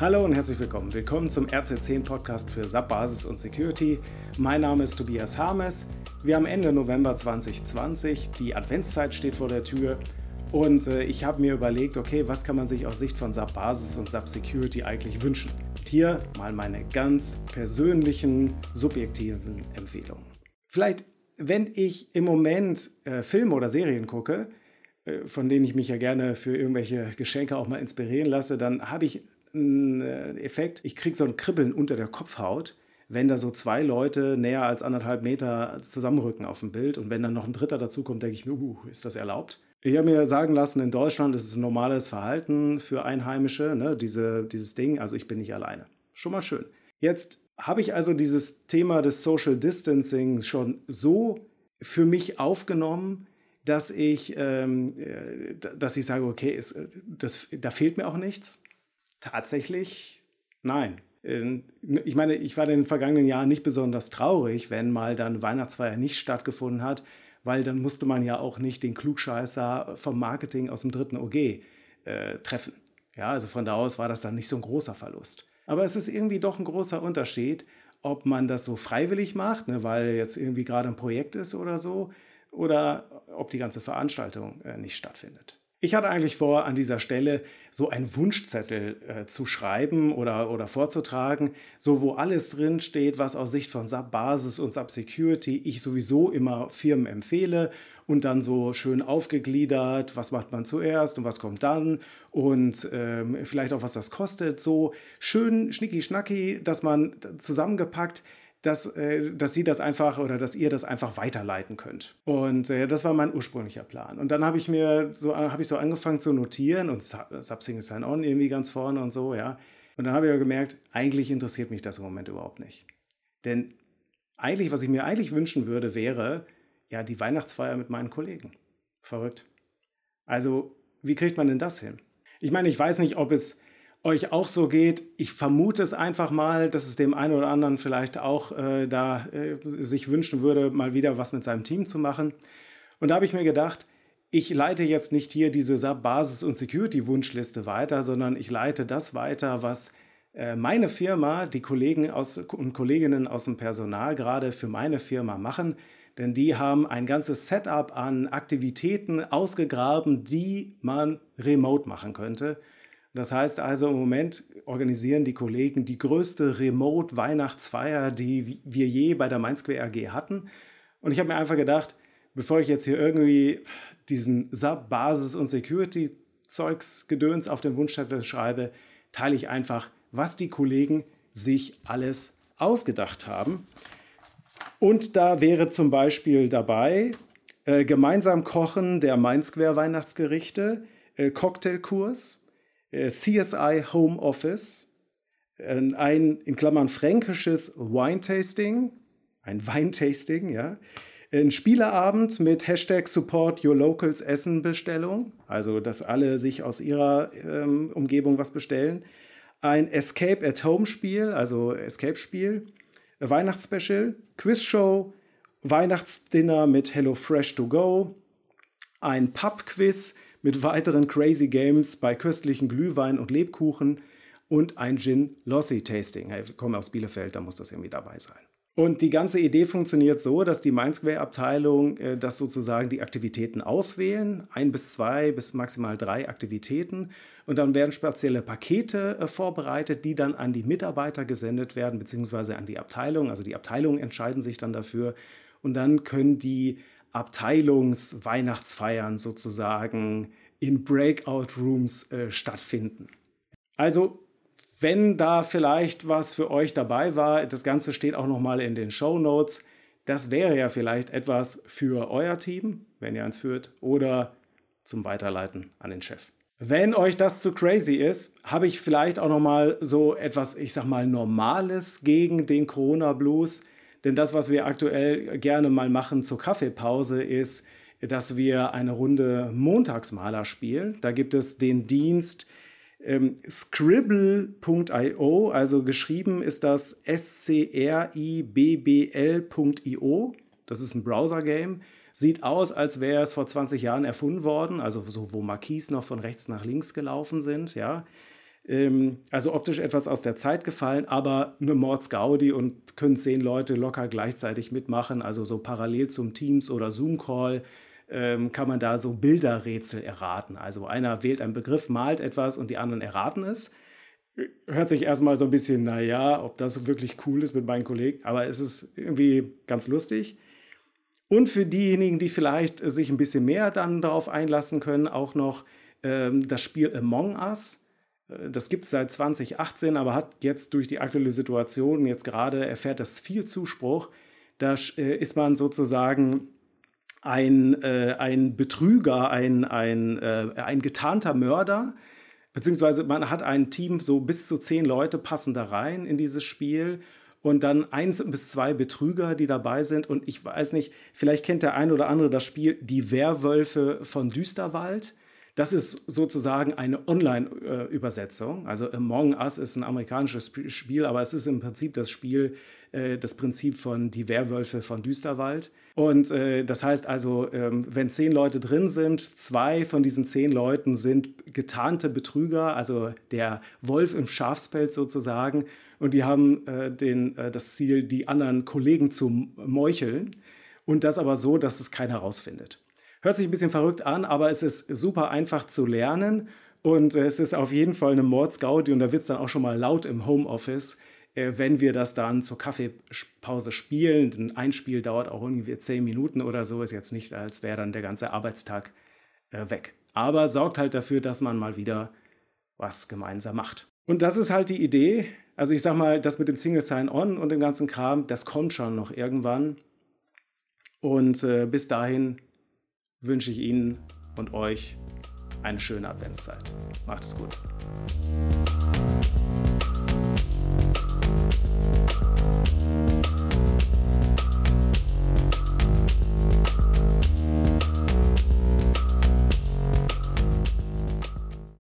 Hallo und herzlich willkommen. Willkommen zum RC10 Podcast für SAP Basis und Security. Mein Name ist Tobias Harmes. Wir haben Ende November 2020. Die Adventszeit steht vor der Tür. Und äh, ich habe mir überlegt, okay, was kann man sich aus Sicht von SAP Basis und SAP Security eigentlich wünschen? Und hier mal meine ganz persönlichen, subjektiven Empfehlungen. Vielleicht, wenn ich im Moment äh, Filme oder Serien gucke, äh, von denen ich mich ja gerne für irgendwelche Geschenke auch mal inspirieren lasse, dann habe ich einen äh, Effekt. Ich kriege so ein Kribbeln unter der Kopfhaut, wenn da so zwei Leute näher als anderthalb Meter zusammenrücken auf dem Bild. Und wenn dann noch ein Dritter dazukommt, denke ich mir, uh, ist das erlaubt? Ich habe mir sagen lassen, in Deutschland ist es ein normales Verhalten für Einheimische, ne, diese, dieses Ding. Also ich bin nicht alleine. Schon mal schön. Jetzt habe ich also dieses Thema des Social Distancing schon so für mich aufgenommen, dass ich, ähm, äh, dass ich sage, okay, es, das, da fehlt mir auch nichts. Tatsächlich nein. Ähm, ich meine, ich war in den vergangenen Jahren nicht besonders traurig, wenn mal dann Weihnachtsfeier nicht stattgefunden hat, weil dann musste man ja auch nicht den Klugscheißer vom Marketing aus dem dritten OG äh, treffen. Ja, also von da aus war das dann nicht so ein großer Verlust. Aber es ist irgendwie doch ein großer Unterschied, ob man das so freiwillig macht, ne, weil jetzt irgendwie gerade ein Projekt ist oder so, oder ob die ganze Veranstaltung äh, nicht stattfindet. Ich hatte eigentlich vor, an dieser Stelle so einen Wunschzettel äh, zu schreiben oder, oder vorzutragen, so wo alles drin steht, was aus Sicht von SAP Basis und SAP Security ich sowieso immer Firmen empfehle und dann so schön aufgegliedert, was macht man zuerst und was kommt dann und ähm, vielleicht auch was das kostet. So schön schnicki-schnacki, dass man zusammengepackt dass, äh, dass sie das einfach oder dass ihr das einfach weiterleiten könnt. Und äh, das war mein ursprünglicher Plan. Und dann habe ich mir so, habe ich so angefangen zu notieren und Subsing Sign-On irgendwie ganz vorne und so, ja. Und dann habe ich ja gemerkt, eigentlich interessiert mich das im Moment überhaupt nicht. Denn eigentlich, was ich mir eigentlich wünschen würde, wäre ja die Weihnachtsfeier mit meinen Kollegen. Verrückt. Also, wie kriegt man denn das hin? Ich meine, ich weiß nicht, ob es euch auch so geht. Ich vermute es einfach mal, dass es dem einen oder anderen vielleicht auch äh, da äh, sich wünschen würde, mal wieder was mit seinem Team zu machen. Und da habe ich mir gedacht, ich leite jetzt nicht hier diese SAP-Basis- und Security-Wunschliste weiter, sondern ich leite das weiter, was äh, meine Firma, die Kollegen aus, und Kolleginnen aus dem Personal gerade für meine Firma machen. Denn die haben ein ganzes Setup an Aktivitäten ausgegraben, die man remote machen könnte. Das heißt also, im Moment organisieren die Kollegen die größte Remote-Weihnachtsfeier, die wir je bei der Mainsquare AG hatten. Und ich habe mir einfach gedacht, bevor ich jetzt hier irgendwie diesen SAP-Basis- und Security-Zeugs-Gedöns auf den Wunschzettel schreibe, teile ich einfach, was die Kollegen sich alles ausgedacht haben. Und da wäre zum Beispiel dabei äh, gemeinsam Kochen der Mainsquare Weihnachtsgerichte, äh, Cocktailkurs, CSI Home Office, äh, ein in Klammern fränkisches Wine-Tasting, ein Weintasting, ja, ein Spieleabend mit Hashtag Support Your Locals Essen Bestellung, also dass alle sich aus ihrer ähm, Umgebung was bestellen, ein Escape at Home Spiel, also Escape Spiel, Weihnachtsspecial, Quizshow, Weihnachtsdinner mit Hello Fresh to Go, ein Pub-Quiz, mit weiteren Crazy Games bei köstlichen Glühwein und Lebkuchen und ein Gin Lossi Tasting. Ich komme aus Bielefeld, da muss das irgendwie dabei sein. Und die ganze Idee funktioniert so, dass die Mindsquare-Abteilung äh, das sozusagen die Aktivitäten auswählen, ein bis zwei bis maximal drei Aktivitäten. Und dann werden spezielle Pakete äh, vorbereitet, die dann an die Mitarbeiter gesendet werden, beziehungsweise an die Abteilung. Also die Abteilungen entscheiden sich dann dafür. Und dann können die Abteilungsweihnachtsfeiern sozusagen in Breakout-Rooms äh, stattfinden. Also, wenn da vielleicht was für euch dabei war, das Ganze steht auch nochmal in den Show Notes. Das wäre ja vielleicht etwas für euer Team, wenn ihr eins führt, oder zum Weiterleiten an den Chef. Wenn euch das zu crazy ist, habe ich vielleicht auch nochmal so etwas, ich sag mal, Normales gegen den Corona Blues. Denn das, was wir aktuell gerne mal machen zur Kaffeepause, ist, dass wir eine Runde Montagsmaler spielen. Da gibt es den Dienst ähm, scribble.io, also geschrieben ist das S-C-R-I-B-B-L.io. Das ist ein Browser-Game. Sieht aus, als wäre es vor 20 Jahren erfunden worden, also so, wo Marquis noch von rechts nach links gelaufen sind, ja. Ähm, also optisch etwas aus der Zeit gefallen, aber eine Mordsgaudi und können zehn Leute locker gleichzeitig mitmachen. Also so parallel zum Teams- oder Zoom-Call ähm, kann man da so Bilderrätsel erraten. Also einer wählt einen Begriff, malt etwas und die anderen erraten es. Hört sich erstmal so ein bisschen, naja, ob das wirklich cool ist mit meinen Kollegen, aber es ist irgendwie ganz lustig. Und für diejenigen, die vielleicht sich ein bisschen mehr dann darauf einlassen können, auch noch ähm, das Spiel Among Us. Äh, das gibt es seit 2018, aber hat jetzt durch die aktuelle Situation, jetzt gerade erfährt das viel Zuspruch. Da äh, ist man sozusagen ein, äh, ein Betrüger, ein, ein, äh, ein getarnter Mörder, beziehungsweise man hat ein Team, so bis zu zehn Leute passen da rein in dieses Spiel und dann eins bis zwei Betrüger, die dabei sind. Und ich weiß nicht, vielleicht kennt der ein oder andere das Spiel Die Werwölfe von Düsterwald. Das ist sozusagen eine Online-Übersetzung. Also Among Us ist ein amerikanisches Spiel, aber es ist im Prinzip das Spiel, äh, das Prinzip von Die Werwölfe von Düsterwald. Und äh, das heißt also, ähm, wenn zehn Leute drin sind, zwei von diesen zehn Leuten sind getarnte Betrüger, also der Wolf im Schafspelz sozusagen. Und die haben äh, den, das Ziel, die anderen Kollegen zu meucheln. Und das aber so, dass es keiner rausfindet. Hört sich ein bisschen verrückt an, aber es ist super einfach zu lernen und es ist auf jeden Fall eine Mordsgaudi und da wird es dann auch schon mal laut im Homeoffice, äh, wenn wir das dann zur Kaffeepause spielen. Ein Spiel dauert auch irgendwie zehn Minuten oder so, ist jetzt nicht, als wäre dann der ganze Arbeitstag äh, weg. Aber sorgt halt dafür, dass man mal wieder was gemeinsam macht. Und das ist halt die Idee. Also ich sag mal, das mit dem Single Sign-On und dem ganzen Kram, das kommt schon noch irgendwann. Und äh, bis dahin wünsche ich Ihnen und euch eine schöne Adventszeit. Macht es gut.